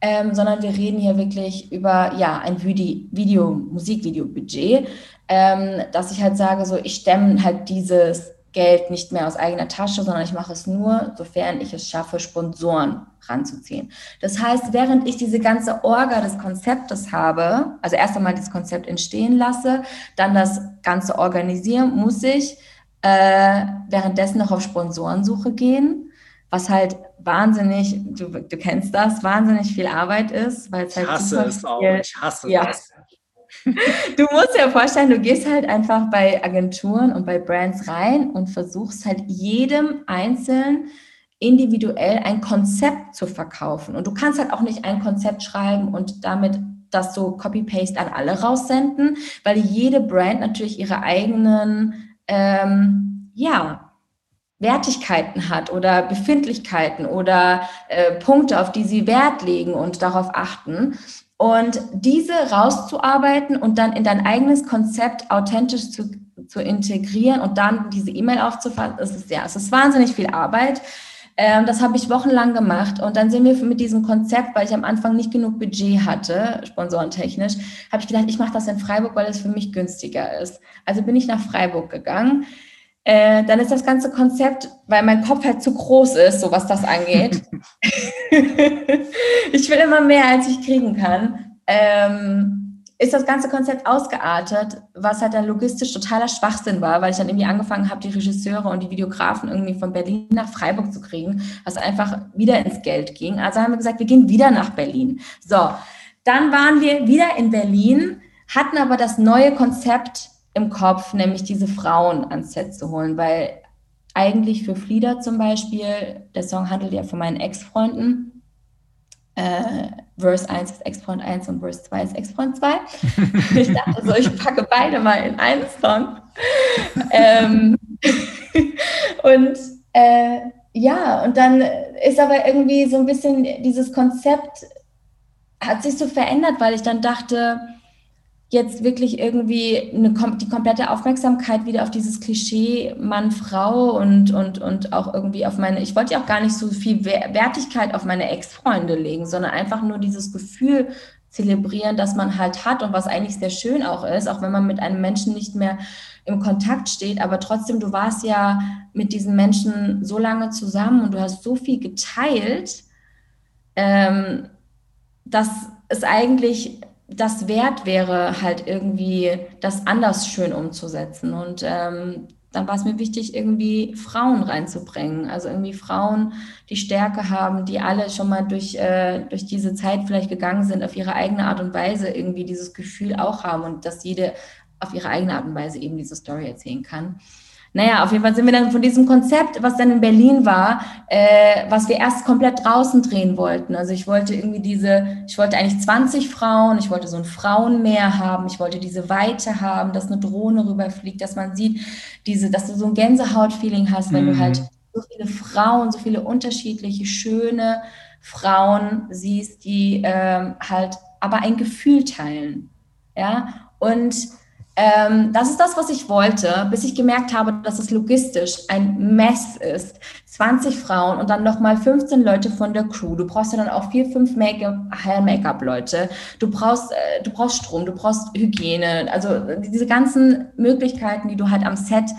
ähm, sondern wir reden hier wirklich über ja ein Video, Video Musikvideo-Budget, ähm, dass ich halt sage, so ich stemme halt dieses Geld nicht mehr aus eigener Tasche, sondern ich mache es nur, sofern ich es schaffe, Sponsoren ranzuziehen. Das heißt, während ich diese ganze Orga des Konzeptes habe, also erst einmal das Konzept entstehen lasse, dann das Ganze organisieren, muss ich äh, währenddessen noch auf Sponsorensuche gehen, was halt wahnsinnig, du, du kennst das, wahnsinnig viel Arbeit ist, weil es halt. Ich hasse es auch, ich hasse ja. es. Du musst dir vorstellen, du gehst halt einfach bei Agenturen und bei Brands rein und versuchst halt jedem einzeln individuell ein Konzept zu verkaufen. Und du kannst halt auch nicht ein Konzept schreiben und damit das so Copy-Paste an alle raussenden, weil jede Brand natürlich ihre eigenen, ähm, ja, Wertigkeiten hat oder Befindlichkeiten oder äh, Punkte, auf die sie Wert legen und darauf achten. Und diese rauszuarbeiten und dann in dein eigenes Konzept authentisch zu, zu integrieren und dann diese E-Mail aufzufassen, ist es ja, es ist wahnsinnig viel Arbeit. Ähm, das habe ich wochenlang gemacht und dann sind wir mit diesem Konzept, weil ich am Anfang nicht genug Budget hatte, sponsorentechnisch, habe ich gedacht, ich mache das in Freiburg, weil es für mich günstiger ist. Also bin ich nach Freiburg gegangen. Äh, dann ist das ganze Konzept, weil mein Kopf halt zu groß ist, so was das angeht. ich will immer mehr, als ich kriegen kann. Ähm, ist das ganze Konzept ausgeartet, was halt dann logistisch totaler Schwachsinn war, weil ich dann irgendwie angefangen habe, die Regisseure und die Videografen irgendwie von Berlin nach Freiburg zu kriegen, was einfach wieder ins Geld ging. Also haben wir gesagt, wir gehen wieder nach Berlin. So, dann waren wir wieder in Berlin, hatten aber das neue Konzept im Kopf, nämlich diese Frauen ans Set zu holen, weil eigentlich für Flieder zum Beispiel, der Song handelt ja von meinen Ex-Freunden. Äh, Verse 1 ist Ex-Freund 1 und Verse 2 ist Ex-Freund 2. ich dachte so, ich packe beide mal in einen Song. ähm, und äh, ja, und dann ist aber irgendwie so ein bisschen dieses Konzept hat sich so verändert, weil ich dann dachte, jetzt wirklich irgendwie eine, die komplette Aufmerksamkeit wieder auf dieses Klischee Mann-Frau und, und, und auch irgendwie auf meine, ich wollte ja auch gar nicht so viel Wertigkeit auf meine Ex-Freunde legen, sondern einfach nur dieses Gefühl zelebrieren, das man halt hat und was eigentlich sehr schön auch ist, auch wenn man mit einem Menschen nicht mehr im Kontakt steht, aber trotzdem, du warst ja mit diesen Menschen so lange zusammen und du hast so viel geteilt, ähm, dass es eigentlich das wert wäre, halt irgendwie das anders schön umzusetzen. Und ähm, dann war es mir wichtig, irgendwie Frauen reinzubringen. Also irgendwie Frauen, die Stärke haben, die alle schon mal durch, äh, durch diese Zeit vielleicht gegangen sind, auf ihre eigene Art und Weise irgendwie dieses Gefühl auch haben und dass jede auf ihre eigene Art und Weise eben diese Story erzählen kann. Naja, auf jeden Fall sind wir dann von diesem Konzept, was dann in Berlin war, äh, was wir erst komplett draußen drehen wollten. Also ich wollte irgendwie diese, ich wollte eigentlich 20 Frauen, ich wollte so ein Frauenmeer haben, ich wollte diese Weite haben, dass eine Drohne rüberfliegt, dass man sieht, diese, dass du so ein Gänsehaut-Feeling hast, wenn mhm. du halt so viele Frauen, so viele unterschiedliche, schöne Frauen siehst, die ähm, halt aber ein Gefühl teilen. Ja, und ähm, das ist das, was ich wollte, bis ich gemerkt habe, dass es logistisch ein Mess ist. 20 Frauen und dann nochmal 15 Leute von der Crew. Du brauchst ja dann auch vier, fünf Make-up-Leute. Du brauchst, äh, du brauchst Strom, du brauchst Hygiene. Also diese ganzen Möglichkeiten, die du halt am Set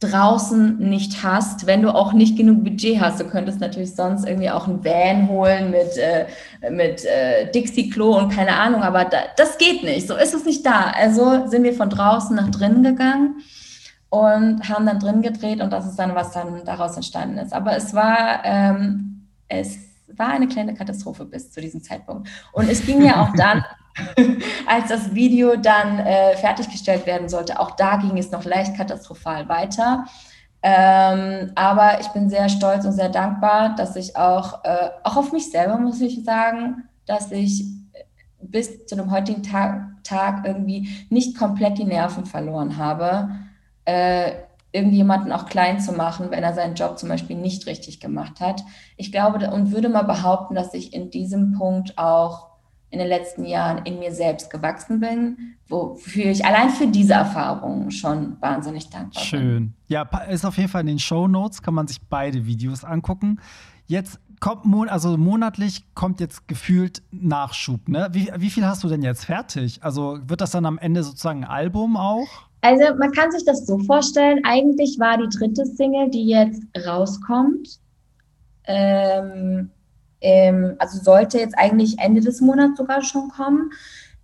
draußen nicht hast, wenn du auch nicht genug Budget hast. Du könntest natürlich sonst irgendwie auch einen Van holen mit, äh, mit äh, Dixie-Klo und keine Ahnung, aber da, das geht nicht. So ist es nicht da. Also sind wir von draußen nach drinnen gegangen und haben dann drin gedreht und das ist dann, was dann daraus entstanden ist. Aber es war, ähm, es war eine kleine Katastrophe bis zu diesem Zeitpunkt. Und es ging ja auch dann als das Video dann äh, fertiggestellt werden sollte, auch da ging es noch leicht katastrophal weiter. Ähm, aber ich bin sehr stolz und sehr dankbar, dass ich auch, äh, auch auf mich selber, muss ich sagen, dass ich bis zu dem heutigen Tag, Tag irgendwie nicht komplett die Nerven verloren habe, äh, irgendjemanden auch klein zu machen, wenn er seinen Job zum Beispiel nicht richtig gemacht hat. Ich glaube und würde mal behaupten, dass ich in diesem Punkt auch in den letzten Jahren in mir selbst gewachsen bin, wofür ich allein für diese Erfahrung schon wahnsinnig dankbar Schön. bin. Schön. Ja, ist auf jeden Fall in den Show Notes, kann man sich beide Videos angucken. Jetzt kommt, also monatlich kommt jetzt gefühlt Nachschub. Ne? Wie, wie viel hast du denn jetzt fertig? Also wird das dann am Ende sozusagen ein Album auch? Also man kann sich das so vorstellen, eigentlich war die dritte Single, die jetzt rauskommt, ähm, ähm, also sollte jetzt eigentlich Ende des Monats sogar schon kommen.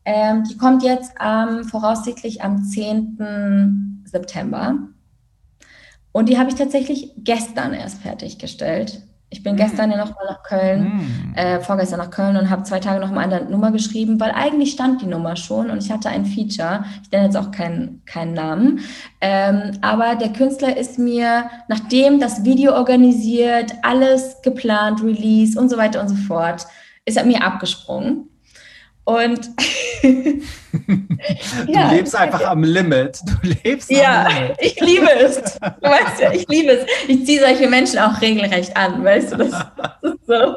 Ähm, die kommt jetzt ähm, voraussichtlich am 10. September. Und die habe ich tatsächlich gestern erst fertiggestellt. Ich bin mm. gestern ja nochmal nach Köln, mm. äh, vorgestern nach Köln und habe zwei Tage nochmal eine Nummer geschrieben, weil eigentlich stand die Nummer schon und ich hatte ein Feature. Ich nenne jetzt auch keinen, keinen Namen. Ähm, aber der Künstler ist mir, nachdem das Video organisiert, alles geplant, Release und so weiter und so fort, ist er mir abgesprungen. Und du ja, lebst einfach am Limit. Du lebst ja, Limit. ich liebe es. Du weißt ja, ich liebe es. Ich ziehe solche Menschen auch regelrecht an, weißt du, das, das ist so.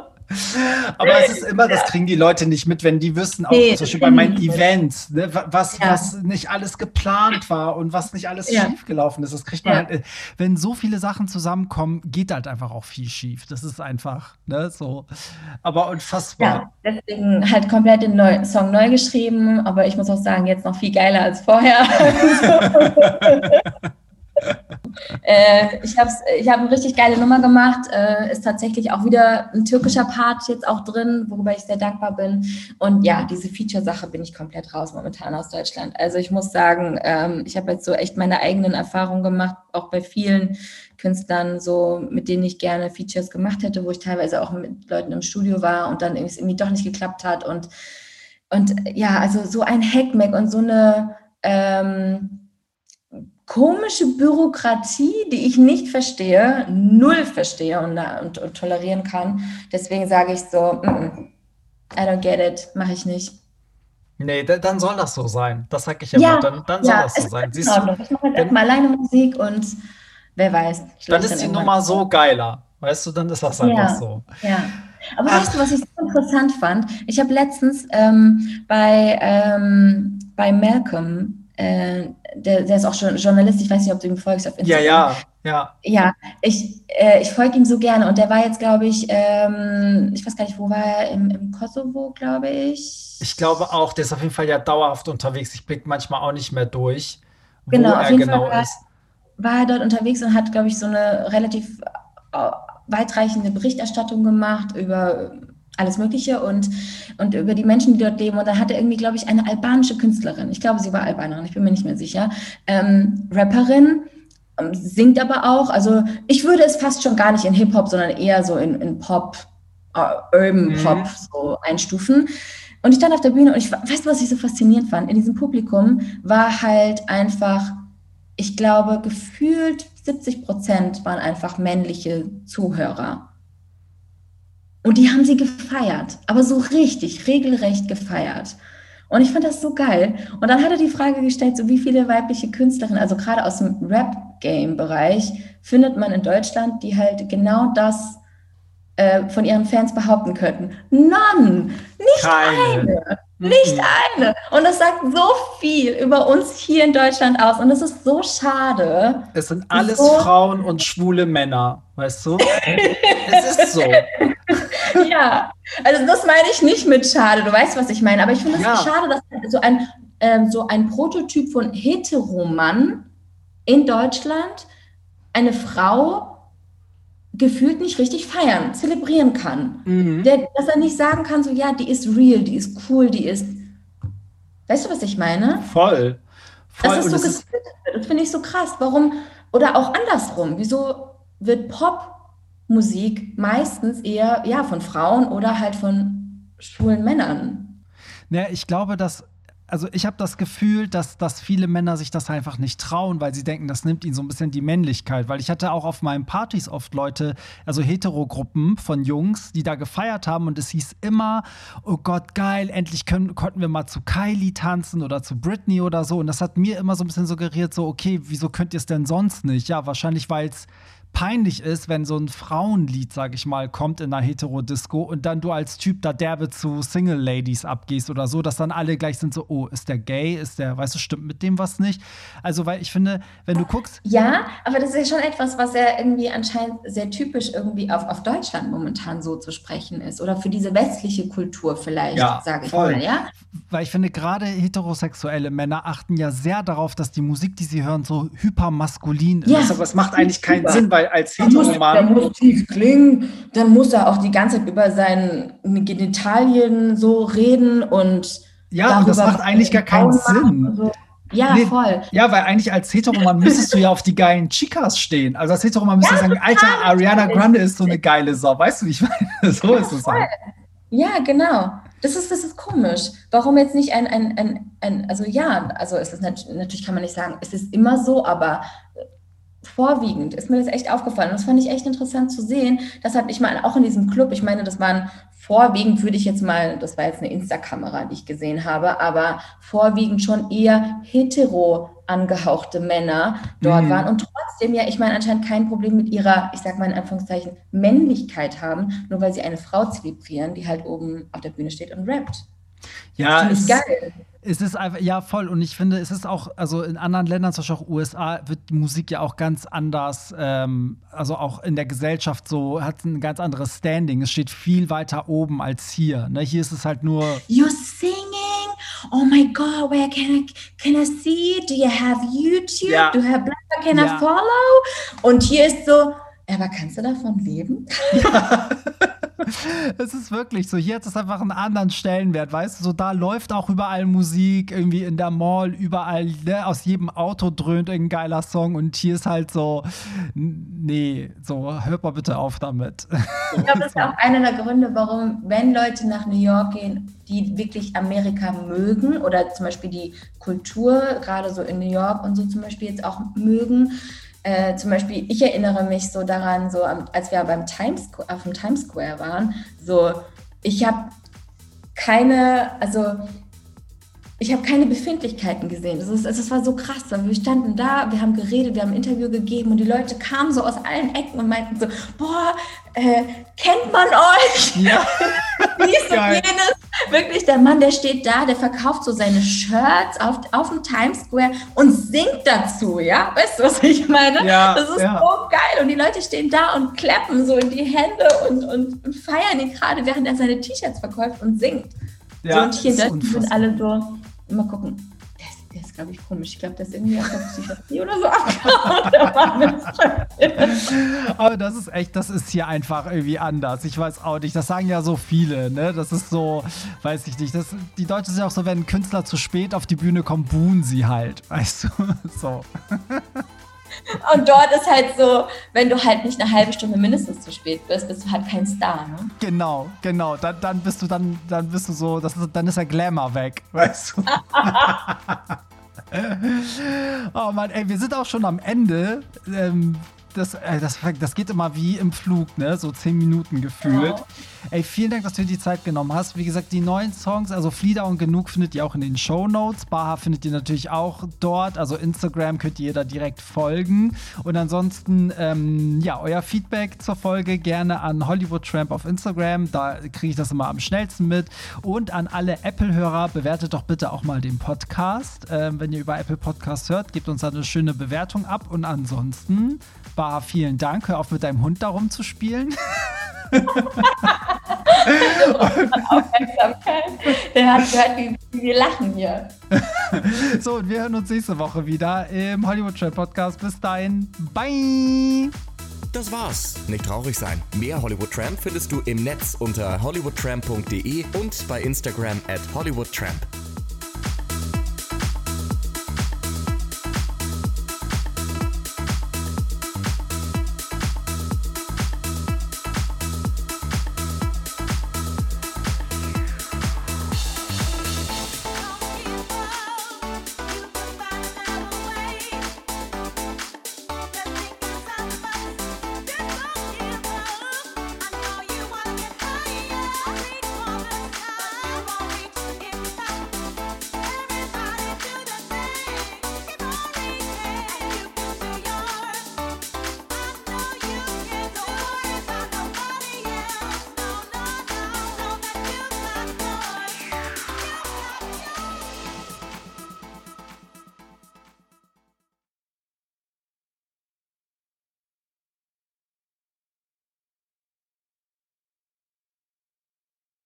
Aber es ist immer, das kriegen die Leute nicht mit, wenn die wissen, auch nee, zum Beispiel bei meinen Events, ne, was, ja. was nicht alles geplant war und was nicht alles ja. schiefgelaufen ist. Das kriegt man ja. halt, wenn so viele Sachen zusammenkommen, geht halt einfach auch viel schief. Das ist einfach, ne, so. Aber unfassbar. Ja, deswegen halt komplett den Neu Song neu geschrieben, aber ich muss auch sagen, jetzt noch viel geiler als vorher. äh, ich habe ich hab eine richtig geile Nummer gemacht. Äh, ist tatsächlich auch wieder ein türkischer Part jetzt auch drin, worüber ich sehr dankbar bin. Und ja, diese Feature-Sache bin ich komplett raus momentan aus Deutschland. Also ich muss sagen, ähm, ich habe jetzt so echt meine eigenen Erfahrungen gemacht, auch bei vielen Künstlern, so mit denen ich gerne Features gemacht hätte, wo ich teilweise auch mit Leuten im Studio war und dann irgendwie doch nicht geklappt hat. Und, und ja, also so ein Hackmack und so eine ähm, komische Bürokratie, die ich nicht verstehe, null verstehe und, und, und tolerieren kann. Deswegen sage ich so, mm -mm, I don't get it, mache ich nicht. Nee, dann soll das so sein. Das sage ich immer. Ja, dann, dann soll ja, das so sein. Siehst du, ich mache halt erstmal alleine Musik und wer weiß. Dann ist die Nummer so geiler. Weißt du, dann ist das einfach ja, so. Ja. Aber Ach. weißt du, was ich so interessant fand? Ich habe letztens ähm, bei, ähm, bei Malcolm äh, der, der ist auch schon Journalist, ich weiß nicht, ob du ihm folgst auf Instagram. Ja, ja, ja. Ja, ich, äh, ich folge ihm so gerne und der war jetzt, glaube ich, ähm, ich weiß gar nicht, wo war er, im, im Kosovo, glaube ich. Ich glaube auch, der ist auf jeden Fall ja dauerhaft unterwegs. Ich blicke manchmal auch nicht mehr durch, wo genau, er genau Fall ist. War, war er dort unterwegs und hat, glaube ich, so eine relativ äh, weitreichende Berichterstattung gemacht über alles Mögliche und, und über die Menschen, die dort leben. Und dann hatte irgendwie, glaube ich, eine albanische Künstlerin, ich glaube, sie war Albanerin, ich bin mir nicht mehr sicher, ähm, Rapperin, ähm, singt aber auch. Also ich würde es fast schon gar nicht in Hip-Hop, sondern eher so in, in Pop, uh, Urban mhm. Pop so einstufen. Und ich stand auf der Bühne und ich weißt du, was ich so faszinierend fand? In diesem Publikum war halt einfach, ich glaube, gefühlt 70 Prozent waren einfach männliche Zuhörer. Und die haben sie gefeiert, aber so richtig, regelrecht gefeiert. Und ich fand das so geil. Und dann hat er die Frage gestellt, so wie viele weibliche Künstlerinnen, also gerade aus dem Rap-Game-Bereich, findet man in Deutschland, die halt genau das äh, von ihren Fans behaupten könnten. None! Nicht Keine. eine! Nicht mhm. eine. Und das sagt so viel über uns hier in Deutschland aus. Und es ist so schade. Es sind alles so Frauen und schwule Männer, weißt du? es ist so. Ja, also das meine ich nicht mit schade. Du weißt, was ich meine. Aber ich finde es ja. schade, dass so ein, ähm, so ein Prototyp von Heteromann in Deutschland eine Frau gefühlt nicht richtig feiern, zelebrieren kann. Mhm. Der, dass er nicht sagen kann, so ja, die ist real, die ist cool, die ist. Weißt du, was ich meine? Voll. Voll. Das, ist so ist das finde ich so krass. Warum? Oder auch andersrum. Wieso wird Popmusik meistens eher ja, von Frauen oder halt von schwulen Männern? Ja, ich glaube, dass also ich habe das Gefühl, dass, dass viele Männer sich das einfach nicht trauen, weil sie denken, das nimmt ihnen so ein bisschen die Männlichkeit. Weil ich hatte auch auf meinen Partys oft Leute, also Heterogruppen von Jungs, die da gefeiert haben und es hieß immer, oh Gott, geil, endlich können, konnten wir mal zu Kylie tanzen oder zu Britney oder so. Und das hat mir immer so ein bisschen suggeriert, so, okay, wieso könnt ihr es denn sonst nicht? Ja, wahrscheinlich, weil es peinlich ist, wenn so ein Frauenlied, sag ich mal, kommt in einer Heterodisco und dann du als Typ da derbe zu Single Ladies abgehst oder so, dass dann alle gleich sind so, oh, ist der gay, ist der, weißt du, stimmt mit dem was nicht? Also, weil ich finde, wenn du guckst. Ja, aber das ist ja schon etwas, was ja irgendwie anscheinend sehr typisch irgendwie auf, auf Deutschland momentan so zu sprechen ist oder für diese westliche Kultur vielleicht, ja, sage ich voll. mal, ja? Weil ich finde, gerade heterosexuelle Männer achten ja sehr darauf, dass die Musik, die sie hören, so hypermaskulin ist. Ja, aber es macht eigentlich keinen Sinn, weil als Heteroman. Der muss tief klingen, dann muss er auch die ganze Zeit über seine Genitalien so reden und. Ja, und das macht eigentlich gar keinen Sinn. So. Ja, nee, voll. Ja, weil eigentlich als Heteroman müsstest du ja auf die geilen Chicas stehen. Also als Heteroman müsstest ja, du sagen, Alter, Ariana Grande ist so eine geile Sau. Weißt du, wie ich meine? So ist es halt. Ja, genau. Das ist, das ist komisch. Warum jetzt nicht ein, ein, ein, ein also ja, also es ist natürlich kann man nicht sagen, es ist immer so, aber vorwiegend ist mir das echt aufgefallen. Und das fand ich echt interessant zu sehen. Das hat ich meine, auch in diesem Club, ich meine, das waren vorwiegend, würde ich jetzt mal, das war jetzt eine Insta-Kamera, die ich gesehen habe, aber vorwiegend schon eher hetero angehauchte Männer dort mhm. waren und trotzdem ja, ich meine, anscheinend kein Problem mit ihrer, ich sag mal in Anführungszeichen, Männlichkeit haben, nur weil sie eine Frau zelebrieren, die halt oben auf der Bühne steht und rappt. Ja, es, geil. Es ist einfach, ja, voll. Und ich finde, es ist auch, also in anderen Ländern, zum Beispiel auch USA, wird die Musik ja auch ganz anders, ähm, also auch in der Gesellschaft so, hat ein ganz anderes Standing. Es steht viel weiter oben als hier. Ne? Hier ist es halt nur. You're singing? Oh my God, where can I, can I see? Do you have YouTube? Ja. Do you have Blabber? Can ja. I follow? Und hier ist so, aber kannst du davon leben? Ja. es ist wirklich so. Hier hat es einfach einen anderen Stellenwert, weißt du? So, da läuft auch überall Musik, irgendwie in der Mall, überall, ne? aus jedem Auto dröhnt ein geiler Song und hier ist halt so, nee, so, hört mal bitte auf damit. Ich glaube, das ist auch einer der Gründe, warum, wenn Leute nach New York gehen, die wirklich Amerika mögen oder zum Beispiel die Kultur, gerade so in New York und so zum Beispiel jetzt auch mögen, äh, zum Beispiel, ich erinnere mich so daran, so als wir beim Times, auf dem Times Square waren, so, ich habe keine, also ich habe keine Befindlichkeiten gesehen. Das, ist, war so krass. Wir standen da, wir haben geredet, wir haben ein Interview gegeben und die Leute kamen so aus allen Ecken und meinten so, boah, äh, kennt man euch? Ja. Dies und jenes. Wirklich, der Mann, der steht da, der verkauft so seine Shirts auf, auf dem Times Square und singt dazu, ja? Weißt du, was ich meine? Ja, das ist ja. so geil. Und die Leute stehen da und klappen so in die Hände und, und, und feiern ihn gerade, während er seine T-Shirts verkauft und singt. Ja, so, und hier sind alle so, Mal gucken. Der ist, glaube ich, komisch. Ich glaube, der ist irgendwie aus der Psychiatrie oder so Aber das ist echt, das ist hier einfach irgendwie anders. Ich weiß auch nicht. Das sagen ja so viele, ne? Das ist so, weiß ich nicht. Das, die Deutschen sind ja auch so, wenn ein Künstler zu spät auf die Bühne kommt, buhen sie halt. Weißt du? So. Und dort ist halt so, wenn du halt nicht eine halbe Stunde mindestens zu spät bist, bist du halt kein Star, ne? Genau, genau. Dann, dann bist du dann, dann bist du so, das ist, dann ist der Glamour weg, weißt du? oh Mann, ey, wir sind auch schon am Ende. Ähm, das, äh, das, das geht immer wie im Flug, ne? So zehn Minuten gefühlt. Ja. Ey, vielen Dank, dass du dir die Zeit genommen hast. Wie gesagt, die neuen Songs, also Flieder und Genug findet ihr auch in den Show Notes. Baha findet ihr natürlich auch dort. Also Instagram könnt ihr da direkt folgen. Und ansonsten, ähm, ja, euer Feedback zur Folge gerne an Hollywood Tramp auf Instagram. Da kriege ich das immer am schnellsten mit. Und an alle Apple-Hörer, bewertet doch bitte auch mal den Podcast. Ähm, wenn ihr über Apple Podcast hört, gebt uns da eine schöne Bewertung ab. Und ansonsten, Baha, vielen Dank. Hör auf mit deinem Hund darum zu spielen. Der hat gehört, wie, wie wir lachen hier. so, und wir hören uns nächste Woche wieder im Hollywood Trail Podcast. Bis dahin, bye! Das war's. Nicht traurig sein. Mehr Hollywood Tramp findest du im Netz unter hollywoodtramp.de und bei Instagram at hollywoodtramp.